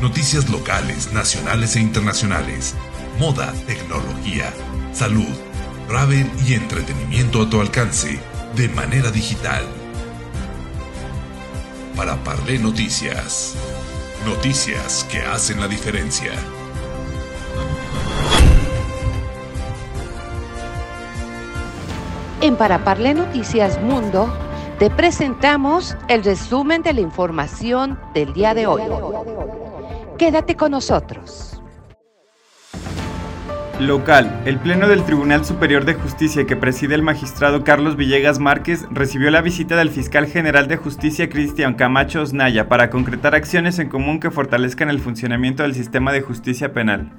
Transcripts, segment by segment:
Noticias locales, nacionales e internacionales. Moda, tecnología, salud, travel y entretenimiento a tu alcance de manera digital. Para Parlé Noticias. Noticias que hacen la diferencia. En Para Parlé Noticias Mundo te presentamos el resumen de la información del día de hoy. Quédate con nosotros. Local. El Pleno del Tribunal Superior de Justicia que preside el magistrado Carlos Villegas Márquez recibió la visita del fiscal general de justicia Cristian Camacho Osnaya para concretar acciones en común que fortalezcan el funcionamiento del sistema de justicia penal.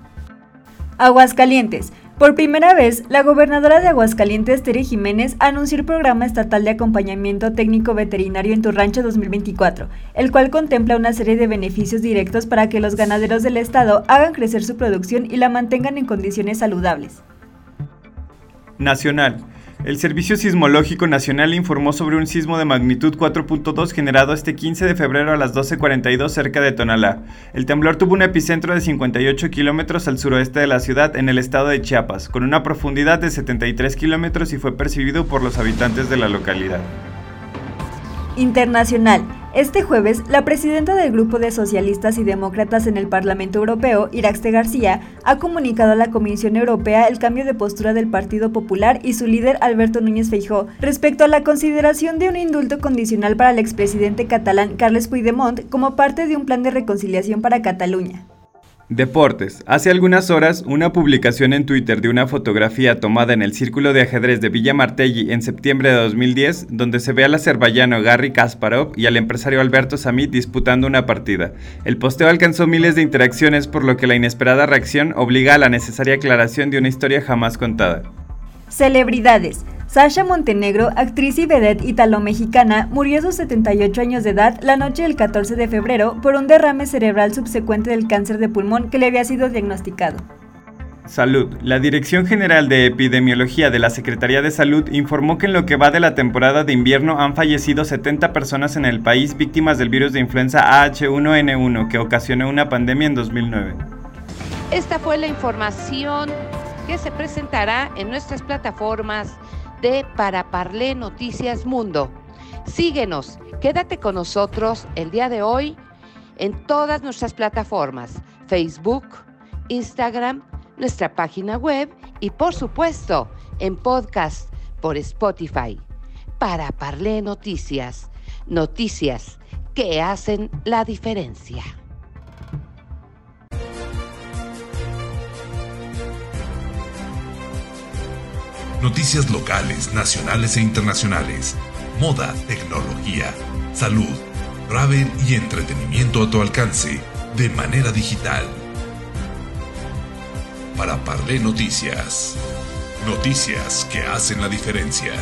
Aguascalientes. Por primera vez, la gobernadora de Aguascalientes, Tere Jiménez, anunció el programa estatal de acompañamiento técnico veterinario en tu rancho 2024, el cual contempla una serie de beneficios directos para que los ganaderos del estado hagan crecer su producción y la mantengan en condiciones saludables. Nacional. El Servicio Sismológico Nacional informó sobre un sismo de magnitud 4.2 generado este 15 de febrero a las 12.42 cerca de Tonalá. El temblor tuvo un epicentro de 58 kilómetros al suroeste de la ciudad en el estado de Chiapas, con una profundidad de 73 kilómetros y fue percibido por los habitantes de la localidad. Internacional. Este jueves, la presidenta del Grupo de Socialistas y Demócratas en el Parlamento Europeo, Iraxte García, ha comunicado a la Comisión Europea el cambio de postura del Partido Popular y su líder Alberto Núñez Feijó respecto a la consideración de un indulto condicional para el expresidente catalán Carles Puigdemont como parte de un plan de reconciliación para Cataluña. Deportes. Hace algunas horas, una publicación en Twitter de una fotografía tomada en el círculo de ajedrez de Villa Martelli en septiembre de 2010, donde se ve al azerbaiyano Garry Kasparov y al empresario Alberto Samit disputando una partida. El posteo alcanzó miles de interacciones, por lo que la inesperada reacción obliga a la necesaria aclaración de una historia jamás contada. Celebridades. Sasha Montenegro, actriz y vedette italo-mexicana, murió a sus 78 años de edad la noche del 14 de febrero por un derrame cerebral subsecuente del cáncer de pulmón que le había sido diagnosticado. Salud. La Dirección General de Epidemiología de la Secretaría de Salud informó que en lo que va de la temporada de invierno han fallecido 70 personas en el país víctimas del virus de influenza AH1N1 que ocasionó una pandemia en 2009. Esta fue la información que se presentará en nuestras plataformas de Para Parlé Noticias Mundo. Síguenos, quédate con nosotros el día de hoy en todas nuestras plataformas, Facebook, Instagram, nuestra página web y por supuesto en podcast por Spotify. Para Parlé Noticias, noticias que hacen la diferencia. Noticias locales, nacionales e internacionales. Moda, tecnología, salud, travel y entretenimiento a tu alcance de manera digital. Para Parlé Noticias. Noticias que hacen la diferencia.